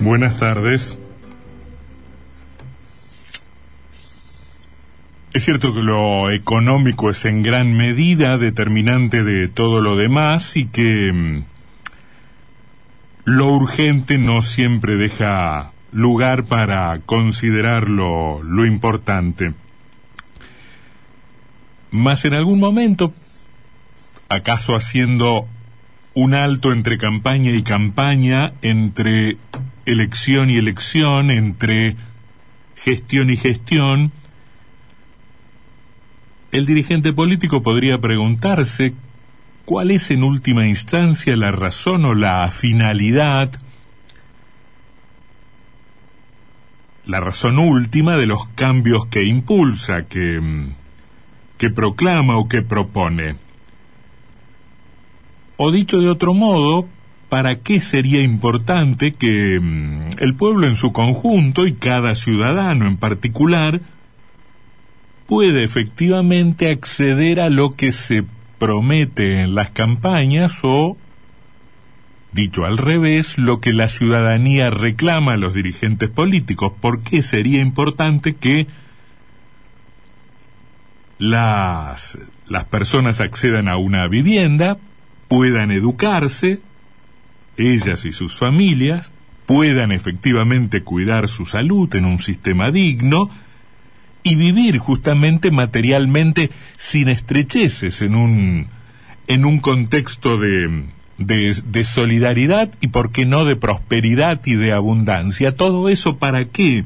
Buenas tardes. Es cierto que lo económico es en gran medida determinante de todo lo demás y que mm, lo urgente no siempre deja lugar para considerar lo, lo importante. Mas en algún momento, acaso haciendo un alto entre campaña y campaña, entre elección y elección, entre gestión y gestión, el dirigente político podría preguntarse cuál es en última instancia la razón o la finalidad, la razón última de los cambios que impulsa, que, que proclama o que propone. O dicho de otro modo, ¿para qué sería importante que mm, el pueblo en su conjunto y cada ciudadano en particular puede efectivamente acceder a lo que se promete en las campañas o, dicho al revés, lo que la ciudadanía reclama a los dirigentes políticos. ¿Por qué sería importante que las, las personas accedan a una vivienda, puedan educarse, ellas y sus familias, puedan efectivamente cuidar su salud en un sistema digno, y vivir justamente materialmente sin estrecheces en un, en un contexto de, de, solidaridad y, por qué no, de prosperidad y de abundancia. ¿Todo eso para qué?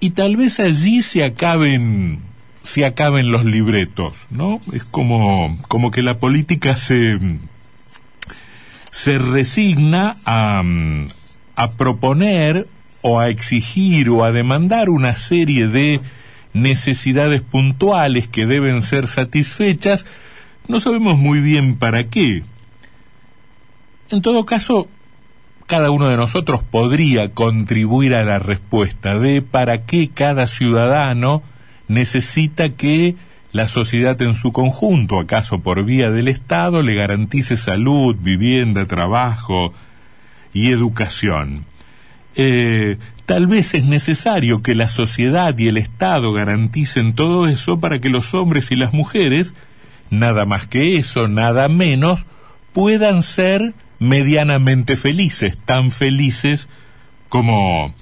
Y tal vez allí se acaben, se acaben los libretos, ¿no? Es como, como que la política se, se resigna a, a proponer o a exigir o a demandar una serie de necesidades puntuales que deben ser satisfechas, no sabemos muy bien para qué. En todo caso, cada uno de nosotros podría contribuir a la respuesta de para qué cada ciudadano necesita que la sociedad en su conjunto, acaso por vía del Estado, le garantice salud, vivienda, trabajo y educación. Eh, tal vez es necesario que la sociedad y el Estado garanticen todo eso para que los hombres y las mujeres, nada más que eso, nada menos, puedan ser medianamente felices, tan felices como,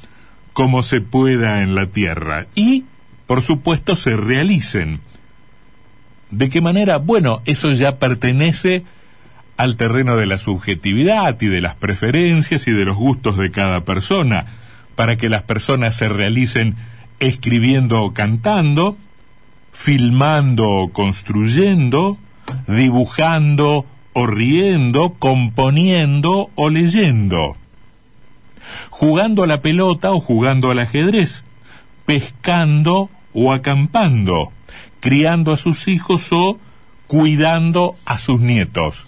como se pueda en la tierra. Y, por supuesto, se realicen. ¿De qué manera? Bueno, eso ya pertenece al terreno de la subjetividad y de las preferencias y de los gustos de cada persona, para que las personas se realicen escribiendo o cantando, filmando o construyendo, dibujando o riendo, componiendo o leyendo, jugando a la pelota o jugando al ajedrez, pescando o acampando, criando a sus hijos o cuidando a sus nietos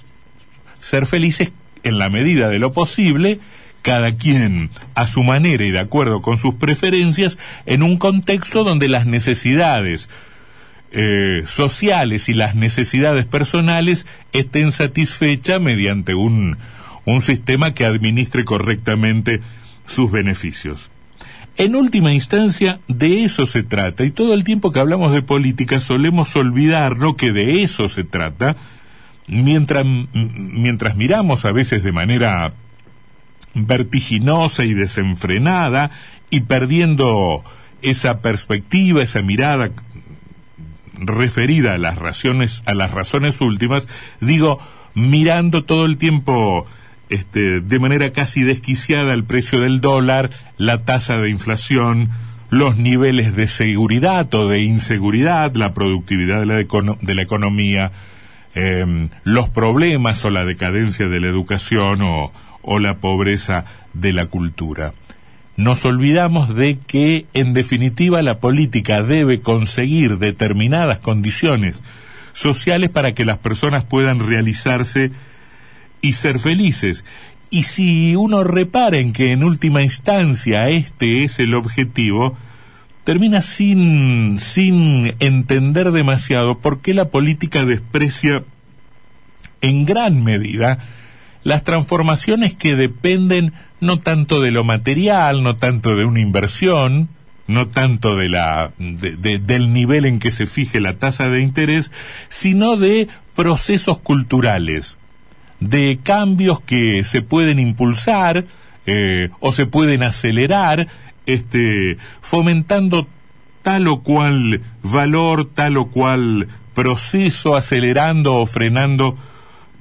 ser felices en la medida de lo posible, cada quien a su manera y de acuerdo con sus preferencias, en un contexto donde las necesidades eh, sociales y las necesidades personales estén satisfechas mediante un, un sistema que administre correctamente sus beneficios. En última instancia, de eso se trata, y todo el tiempo que hablamos de política solemos olvidarnos que de eso se trata, mientras, mientras miramos a veces de manera vertiginosa y desenfrenada y perdiendo esa perspectiva, esa mirada referida a las razones, a las razones últimas, digo, mirando todo el tiempo este, de manera casi desquiciada el precio del dólar, la tasa de inflación, los niveles de seguridad o de inseguridad, la productividad de la, de la economía, eh, los problemas o la decadencia de la educación o, o la pobreza de la cultura. Nos olvidamos de que, en definitiva, la política debe conseguir determinadas condiciones sociales para que las personas puedan realizarse y ser felices. Y si uno repara en que en última instancia este es el objetivo, termina sin, sin entender demasiado por qué la política desprecia en gran medida las transformaciones que dependen no tanto de lo material, no tanto de una inversión, no tanto de la, del nivel en que se fije la tasa de interés, sino de procesos culturales, de cambios que se pueden impulsar eh, o se pueden acelerar, este, fomentando tal o cual valor, tal o cual proceso, acelerando o frenando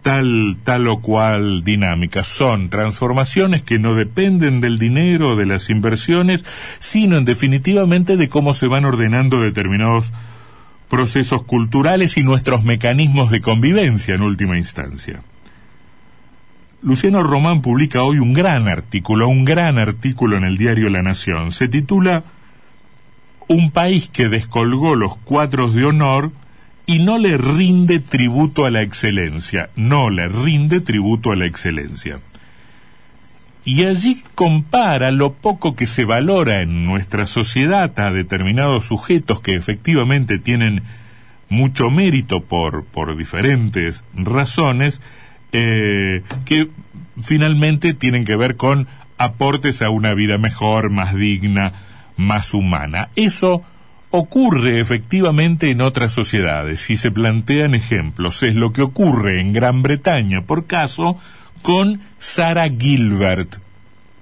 tal, tal o cual dinámica. Son transformaciones que no dependen del dinero, de las inversiones, sino en definitivamente de cómo se van ordenando determinados procesos culturales y nuestros mecanismos de convivencia en última instancia. Luciano Román publica hoy un gran artículo, un gran artículo en el diario La Nación. Se titula Un país que descolgó los cuadros de honor y no le rinde tributo a la excelencia, no le rinde tributo a la excelencia. Y allí compara lo poco que se valora en nuestra sociedad a determinados sujetos que efectivamente tienen mucho mérito por, por diferentes razones, eh, que finalmente tienen que ver con aportes a una vida mejor, más digna, más humana. Eso ocurre efectivamente en otras sociedades. Si se plantean ejemplos, es lo que ocurre en Gran Bretaña, por caso, con Sarah Gilbert,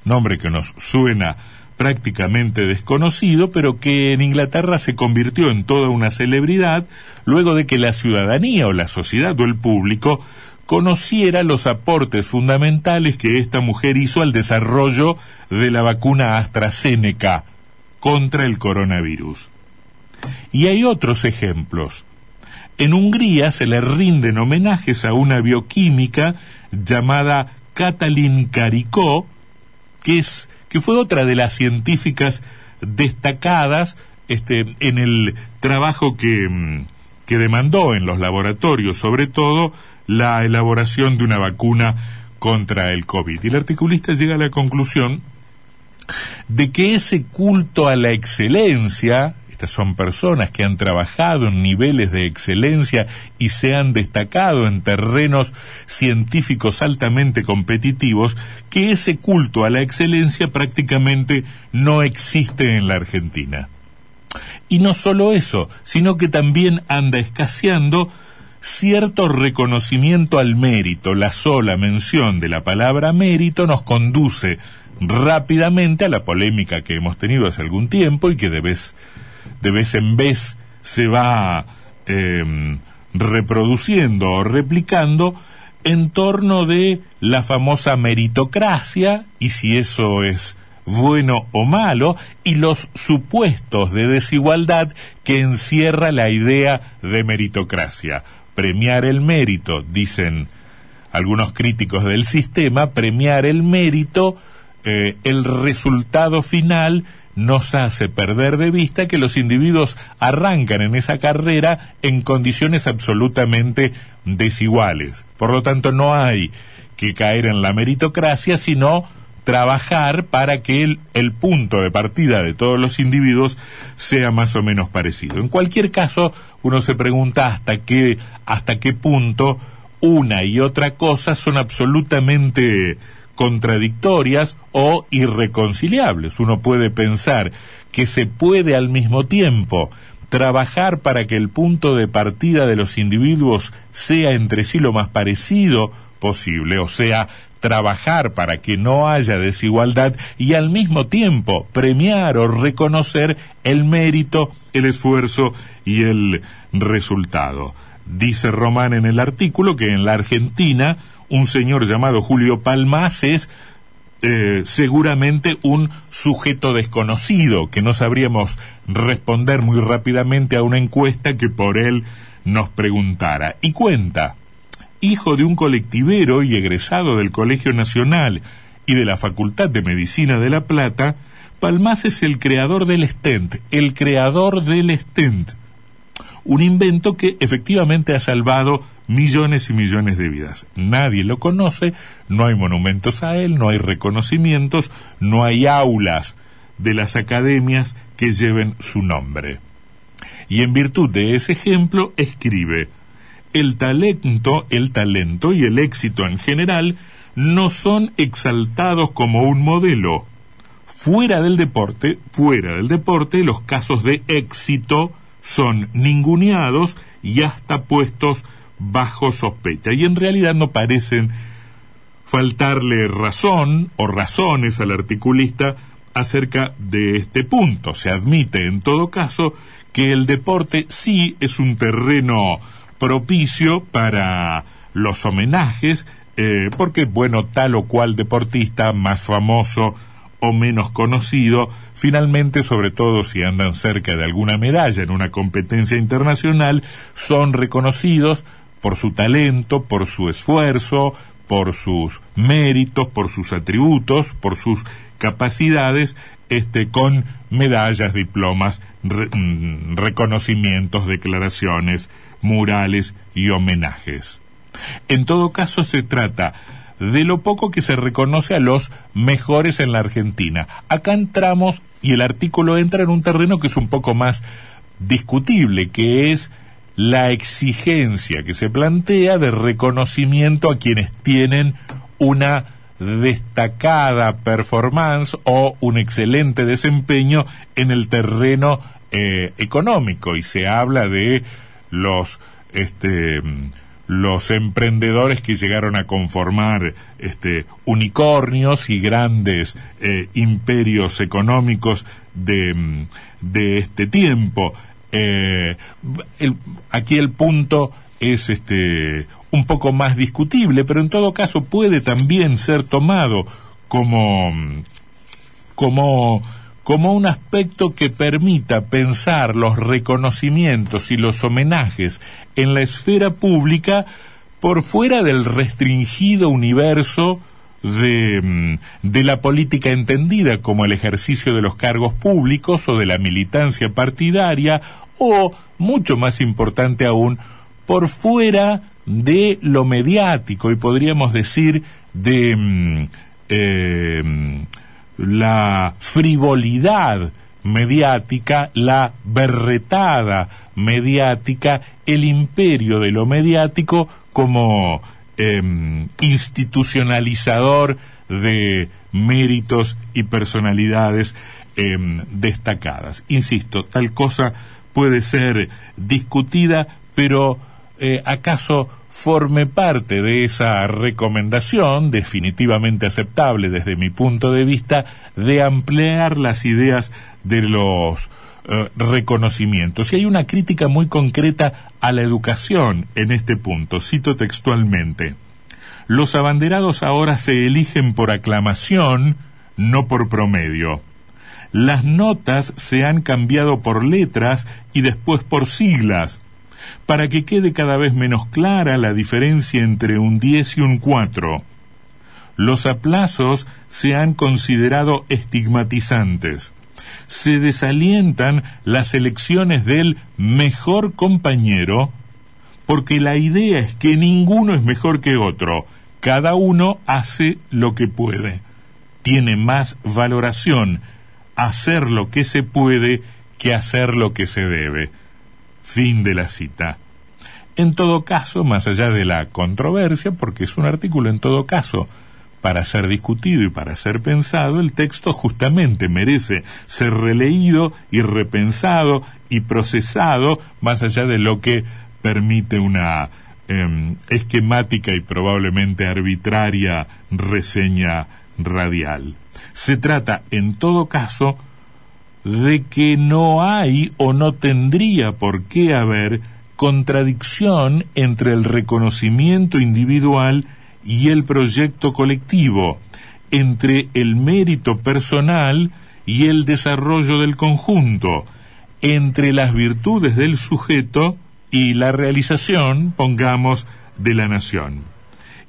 nombre que nos suena prácticamente desconocido, pero que en Inglaterra se convirtió en toda una celebridad luego de que la ciudadanía o la sociedad o el público conociera los aportes fundamentales que esta mujer hizo al desarrollo de la vacuna AstraZeneca contra el coronavirus. Y hay otros ejemplos. En Hungría se le rinden homenajes a una bioquímica llamada Katalin Karikó, que, es, que fue otra de las científicas destacadas este, en el trabajo que, mm, que demandó en los laboratorios, sobre todo la elaboración de una vacuna contra el COVID. Y el articulista llega a la conclusión de que ese culto a la excelencia, estas son personas que han trabajado en niveles de excelencia y se han destacado en terrenos científicos altamente competitivos, que ese culto a la excelencia prácticamente no existe en la Argentina. Y no solo eso, sino que también anda escaseando cierto reconocimiento al mérito. La sola mención de la palabra mérito nos conduce rápidamente a la polémica que hemos tenido hace algún tiempo y que de vez en vez se va em, reproduciendo o replicando en torno de la famosa meritocracia y si eso es bueno o malo y los supuestos de desigualdad que encierra la idea de meritocracia. Premiar el mérito, dicen algunos críticos del sistema, premiar el mérito, eh, el resultado final nos hace perder de vista que los individuos arrancan en esa carrera en condiciones absolutamente desiguales. Por lo tanto, no hay que caer en la meritocracia, sino trabajar para que el, punto de partida de todos los individuos sea más o menos parecido. En cualquier caso, uno se pregunta hasta qué, hasta qué punto una y otra cosa son absolutamente contradictorias o irreconciliables. Uno puede pensar que se puede al mismo tiempo trabajar para que el punto de partida de los individuos sea entre sí lo más parecido posible, o sea, trabajar para que no haya desigualdad y al mismo tiempo premiar o reconocer el mérito, el esfuerzo y el resultado. Dice Román en el artículo que en la Argentina un señor llamado Julio Palmas es eh, seguramente un sujeto desconocido, que no sabríamos responder muy rápidamente a una encuesta que por él nos preguntara. Y cuenta, hijo de un colectivero y egresado del Colegio Nacional y de la Facultad de Medicina de La Plata, Palmas es el creador del stent, el creador del stent, un invento que efectivamente ha salvado millones y millones de vidas. Nadie lo conoce, no hay monumentos a él, no hay reconocimientos, no hay aulas de las academias que lleven su nombre. Y en virtud de ese ejemplo escribe, el talento, el talento y el éxito en general no son exaltados como un modelo. Fuera del deporte, fuera del deporte, los casos de éxito son ninguneados y hasta puestos bajo sospecha. Y en realidad no parecen faltarle razón o razones al articulista acerca de este punto. Se admite en todo caso que el deporte sí es un terreno propicio para los homenajes eh, porque, bueno, tal o cual deportista más famoso o menos conocido, finalmente, sobre todo si andan cerca de alguna medalla en una competencia internacional, son reconocidos por su talento, por su esfuerzo, por sus méritos, por sus atributos, por sus capacidades, este, con medallas, diplomas, mm, reconocimientos, declaraciones, murales y homenajes. En todo caso, se trata de lo poco que se reconoce a los mejores en la Argentina. Acá entramos y el artículo entra en un terreno que es un poco más discutible, que es la exigencia que se plantea de reconocimiento a quienes tienen una destacada performance o un excelente desempeño en el terreno eh, económico y se habla de los este los emprendedores que llegaron a conformar este, unicornios y grandes eh, imperios económicos de, de este tiempo. Eh, aquí el punto es este un poco más discutible, pero en todo caso puede también ser tomado como como como un aspecto que permita pensar los reconocimientos y los homenajes en la esfera pública por fuera del restringido universo de, mm, de, la política entendida como el ejercicio de los cargos públicos o de la militancia partidaria o, mucho más importante aún, por fuera de lo mediático y podríamos decir de mm, eh, la frivolidad mediática, la berretada mediática, el imperio de lo mediático como em, institucionalizador de méritos y personalidades em, destacadas. Insisto, tal cosa puede ser discutida, pero eh, ¿acaso forme parte de esa recomendación, definitivamente aceptable desde mi punto de vista, de ampliar las ideas de los eh, reconocimientos. Y hay una crítica muy concreta a la educación en este punto. Cito textualmente. Los abanderados ahora se eligen por aclamación, no por promedio. Las notas se han cambiado por letras y después por siglas para que quede cada vez menos clara la diferencia entre un 10 y un 4. Los aplazos se han considerado estigmatizantes. Se desalientan las elecciones del mejor compañero porque la idea es que ninguno es mejor que otro. Cada uno hace lo que puede. Tiene más valoración hacer lo que se puede que hacer lo que se debe. Fin de la cita. En todo caso, más allá de la controversia, porque es un artículo en todo caso para ser discutido y para ser pensado, el texto justamente merece ser releído y repensado y procesado más allá de lo que permite una em, esquemática y probablemente arbitraria reseña radial. Se trata, en todo caso, de que no hay o no tendría por qué haber contradicción entre el reconocimiento individual y el proyecto colectivo, entre el mérito personal y el desarrollo del conjunto, entre las virtudes del sujeto y la realización, pongamos, de la nación.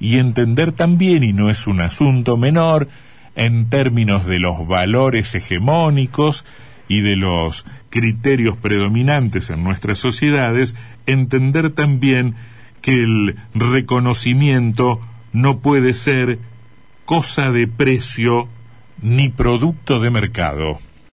Y entender también, y no es un asunto menor, en términos de los valores hegemónicos y de los criterios predominantes en nuestras sociedades, entender también que el reconocimiento no puede ser cosa de precio ni producto de mercado.